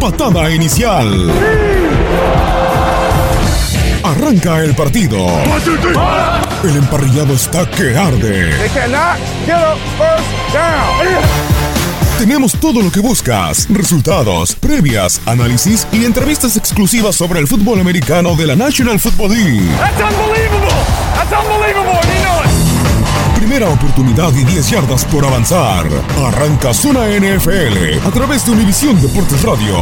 Patada inicial. Arranca el partido. El emparrillado está que arde. Tenemos todo lo que buscas, resultados, previas, análisis y entrevistas exclusivas sobre el fútbol americano de la National Football League. Primera oportunidad y 10 yardas por avanzar. Arranca Zona NFL a través de Univisión Deportes Radio.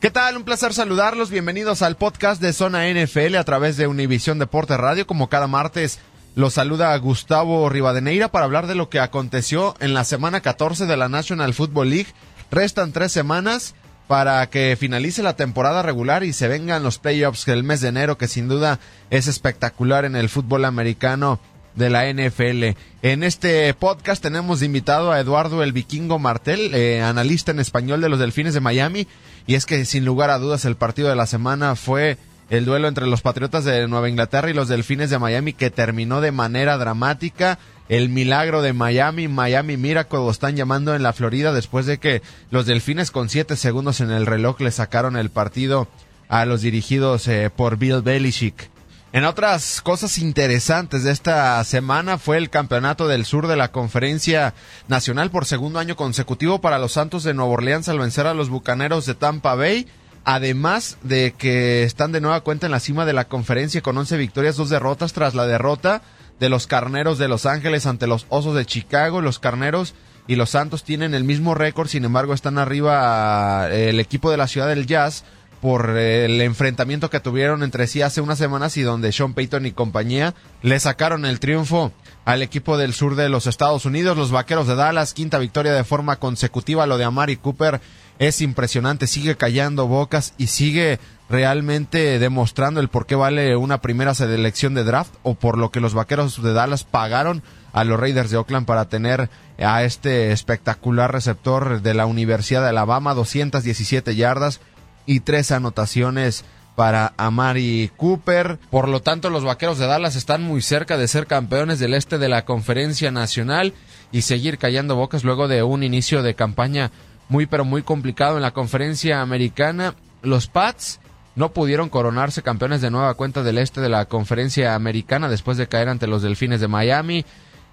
¿Qué tal? Un placer saludarlos. Bienvenidos al podcast de Zona NFL a través de Univisión Deportes Radio. Como cada martes, los saluda Gustavo Rivadeneira para hablar de lo que aconteció en la semana 14 de la National Football League. Restan tres semanas para que finalice la temporada regular y se vengan los playoffs del mes de enero, que sin duda es espectacular en el fútbol americano de la NFL. En este podcast tenemos invitado a Eduardo el Vikingo Martel, eh, analista en español de los Delfines de Miami, y es que sin lugar a dudas el partido de la semana fue el duelo entre los Patriotas de Nueva Inglaterra y los Delfines de Miami que terminó de manera dramática. El milagro de Miami, Miami Miracle lo están llamando en la Florida después de que los Delfines con siete segundos en el reloj le sacaron el partido a los dirigidos eh, por Bill Belichick. En otras cosas interesantes de esta semana fue el campeonato del sur de la conferencia nacional por segundo año consecutivo para los Santos de Nueva Orleans al vencer a los Bucaneros de Tampa Bay además de que están de nueva cuenta en la cima de la conferencia con 11 victorias, dos derrotas tras la derrota de los Carneros de Los Ángeles ante los Osos de Chicago. Los Carneros y los Santos tienen el mismo récord, sin embargo están arriba eh, el equipo de la ciudad del Jazz por eh, el enfrentamiento que tuvieron entre sí hace unas semanas y donde Sean Payton y compañía le sacaron el triunfo al equipo del sur de los Estados Unidos, los Vaqueros de Dallas, quinta victoria de forma consecutiva, lo de Amari Cooper es impresionante, sigue callando bocas y sigue realmente demostrando el por qué vale una primera selección de draft o por lo que los vaqueros de Dallas pagaron a los Raiders de Oakland para tener a este espectacular receptor de la Universidad de Alabama, 217 yardas y tres anotaciones para Amari Cooper. Por lo tanto, los Vaqueros de Dallas están muy cerca de ser campeones del este de la Conferencia Nacional y seguir callando bocas luego de un inicio de campaña muy pero muy complicado en la conferencia americana. Los Pats no pudieron coronarse campeones de nueva cuenta del este de la conferencia americana después de caer ante los Delfines de Miami.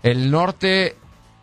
El norte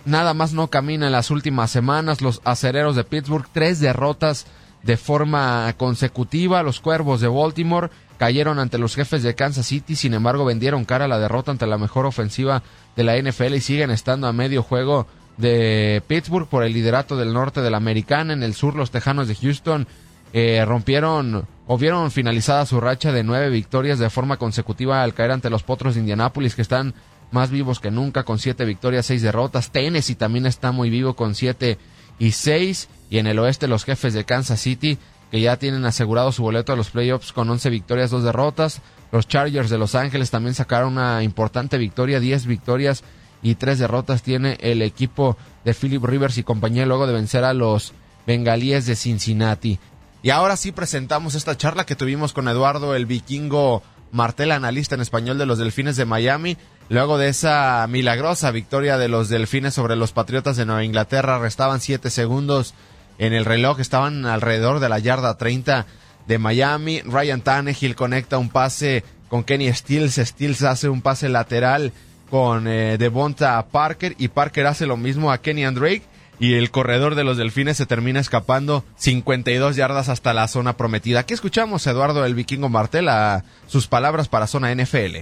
nada más no camina en las últimas semanas. Los acereros de Pittsburgh, tres derrotas de forma consecutiva. Los cuervos de Baltimore cayeron ante los jefes de Kansas City, sin embargo vendieron cara a la derrota ante la mejor ofensiva de la NFL y siguen estando a medio juego de Pittsburgh por el liderato del norte de la americana. En el sur, los Tejanos de Houston eh, rompieron o vieron finalizada su racha de nueve victorias de forma consecutiva al caer ante los Potros de Indianápolis, que están más vivos que nunca, con siete victorias, seis derrotas. Tennessee también está muy vivo con siete y seis. Y en el oeste, los jefes de Kansas City, que ya tienen asegurado su boleto a los playoffs con once victorias, dos derrotas. Los Chargers de Los Ángeles también sacaron una importante victoria, diez victorias y tres derrotas tiene el equipo de Philip Rivers y compañía luego de vencer a los bengalíes de Cincinnati. Y ahora sí presentamos esta charla que tuvimos con Eduardo el vikingo Martel, analista en español de los Delfines de Miami, luego de esa milagrosa victoria de los Delfines sobre los Patriotas de Nueva Inglaterra, restaban siete segundos en el reloj, estaban alrededor de la yarda 30 de Miami, Ryan Tannehill conecta un pase con Kenny Stills, Stills hace un pase lateral con eh, Devonta Parker y Parker hace lo mismo a Kenny Drake y el corredor de los delfines se termina escapando 52 yardas hasta la zona prometida. Aquí escuchamos a Eduardo el Vikingo Martel a sus palabras para zona NFL.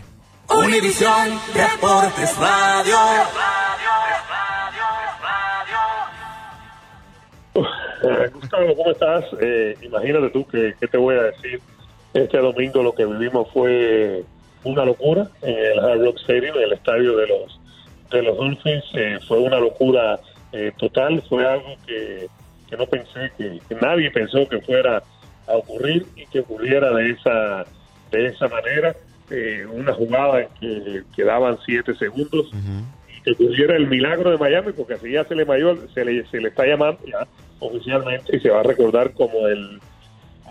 Univisión Deportes Radio. Eh, Gustavo, ¿cómo estás? Eh, imagínate tú que, te voy a decir. Este domingo lo que vivimos fue una locura en el Hard Rock Stadium, en el estadio de los de los Dolphins. Eh, fue una locura eh, total, fue algo que, no pensé, que, nadie pensó que fuera a ocurrir y que ocurriera de esa, de esa manera. Eh, una jugada en que quedaban siete segundos y que ocurriera el milagro de Miami, porque así ya se le, mayor, se le, se le está llamando ya oficialmente y se va a recordar como el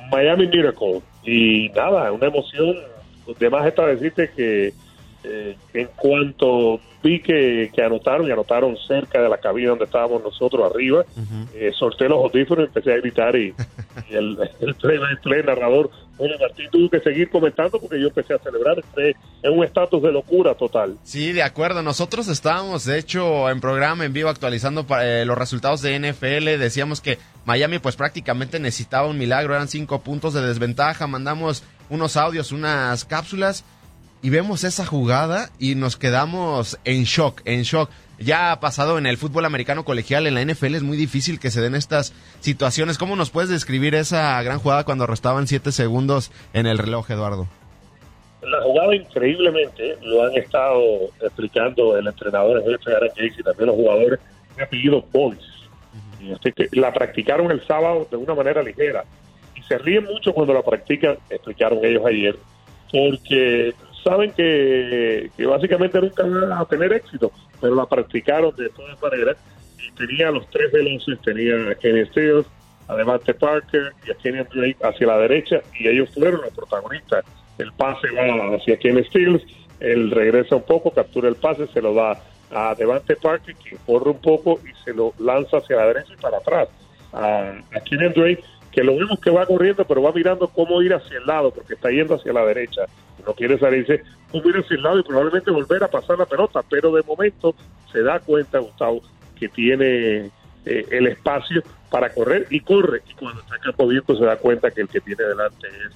Miami Miracle. Y nada, una emoción. Además está decirte que eh, en cuanto vi que, anotaron y anotaron cerca de la cabina donde estábamos nosotros arriba. Eh, solté los audífonos y empecé a gritar y, el, el, narrador, bueno, Martín tuvo que seguir comentando porque yo empecé a celebrar. Este, en un estatus de locura total. Sí, de acuerdo. Nosotros estábamos, de hecho, en programa en vivo actualizando eh, los resultados de NFL. Decíamos que Miami pues prácticamente necesitaba un milagro. Eran cinco puntos de desventaja. Mandamos unos audios, unas cápsulas y vemos esa jugada y nos quedamos en shock, en shock. Ya ha pasado en el fútbol americano colegial, en la NFL es muy difícil que se den estas situaciones. ¿Cómo nos puedes describir esa gran jugada cuando restaban siete segundos en el reloj, Eduardo? La jugada increíblemente lo han estado explicando el entrenador jefe Aaron y también los jugadores de apellido Boys. Este que la practicaron el sábado de una manera ligera se ríen mucho cuando la practican, explicaron ellos ayer, porque saben que, básicamente nunca van a tener éxito, pero la practicaron de todas maneras y tenía los tres veloces, tenía a Kenny Stills, además de Parker y a Kenny Drake hacia la derecha y ellos fueron los protagonistas. El pase va hacia Kenny Stills, él regresa un poco, captura el pase, se lo da a Devante Parker, que corre un poco y se lo lanza hacia la derecha y para atrás. A, a Kenny Drake, que lo vemos que va corriendo, pero va mirando cómo ir hacia el lado, porque está yendo hacia la derecha. No quiere salirse, hubiera el lado y probablemente volver a pasar la pelota, pero de momento se da cuenta Gustavo que tiene eh, el espacio para correr y corre, y cuando está en campo abierto se da cuenta que el que tiene delante es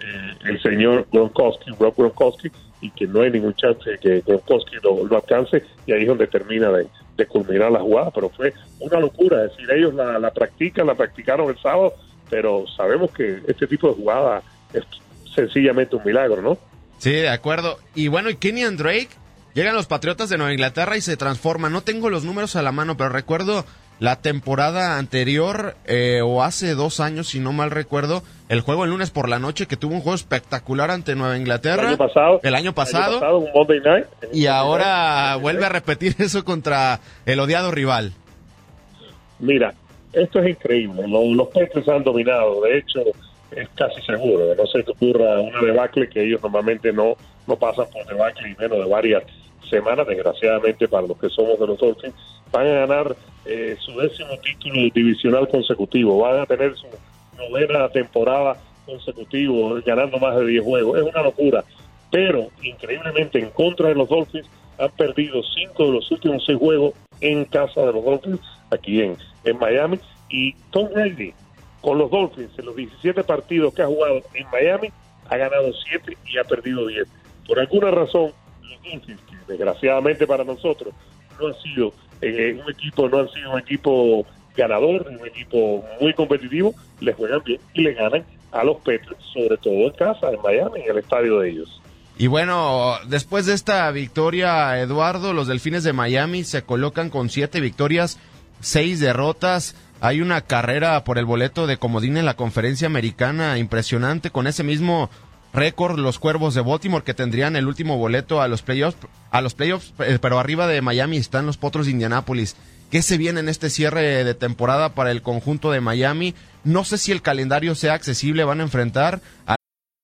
eh, el señor Gronkowski, Rob Gronkowski, y que no hay ningún chance de que Gronkowski lo, alcance, y ahí es donde termina de, culminar la jugada, pero fue una locura, es decir, ellos la, la practican, la practicaron el sábado, pero sabemos que este tipo de jugada es sencillamente un milagro, ¿no? Sí, de acuerdo. Y bueno, y Kenny Drake llegan los Patriotas de Nueva Inglaterra y se transforman. No tengo los números a la mano, pero recuerdo la temporada anterior eh, o hace dos años, si no mal recuerdo, el juego el lunes por la noche que tuvo un juego espectacular ante Nueva Inglaterra. El año pasado. El año pasado. un Monday night, y ahora vuelve a repetir eso contra el odiado rival. Mira, esto es increíble. Los, los han dominado. De hecho, es casi seguro, no sé que ocurra una debacle que ellos normalmente no, no pasan por debacle y menos de varias semanas, desgraciadamente para los que somos de los Dolphins, van a ganar eh, su décimo título divisional consecutivo, van a tener su novena temporada consecutivo ganando más de 10 juegos, es una locura, pero increíblemente en contra de los Dolphins han perdido cinco de los últimos seis juegos en casa de los Dolphins, aquí en, en Miami, y Tom Brady con los Dolphins en los 17 partidos que ha jugado en Miami, ha ganado 7 y ha perdido 10. Por alguna razón, los Dolphins, que desgraciadamente para nosotros no han sido eh, un equipo, no han sido un equipo ganador, un equipo muy competitivo, les juegan bien y le ganan a los Petros, sobre todo en casa, en Miami, en el estadio de ellos. Y bueno, después de esta victoria, Eduardo, los Delfines de Miami se colocan con siete victorias, seis derrotas. Hay una carrera por el boleto de comodín en la conferencia americana impresionante con ese mismo récord los Cuervos de Baltimore que tendrían el último boleto a los playoffs, a los playoffs, eh, pero arriba de Miami están los Potros de Indianápolis. ¿Qué se viene en este cierre de temporada para el conjunto de Miami? No sé si el calendario sea accesible, van a enfrentar a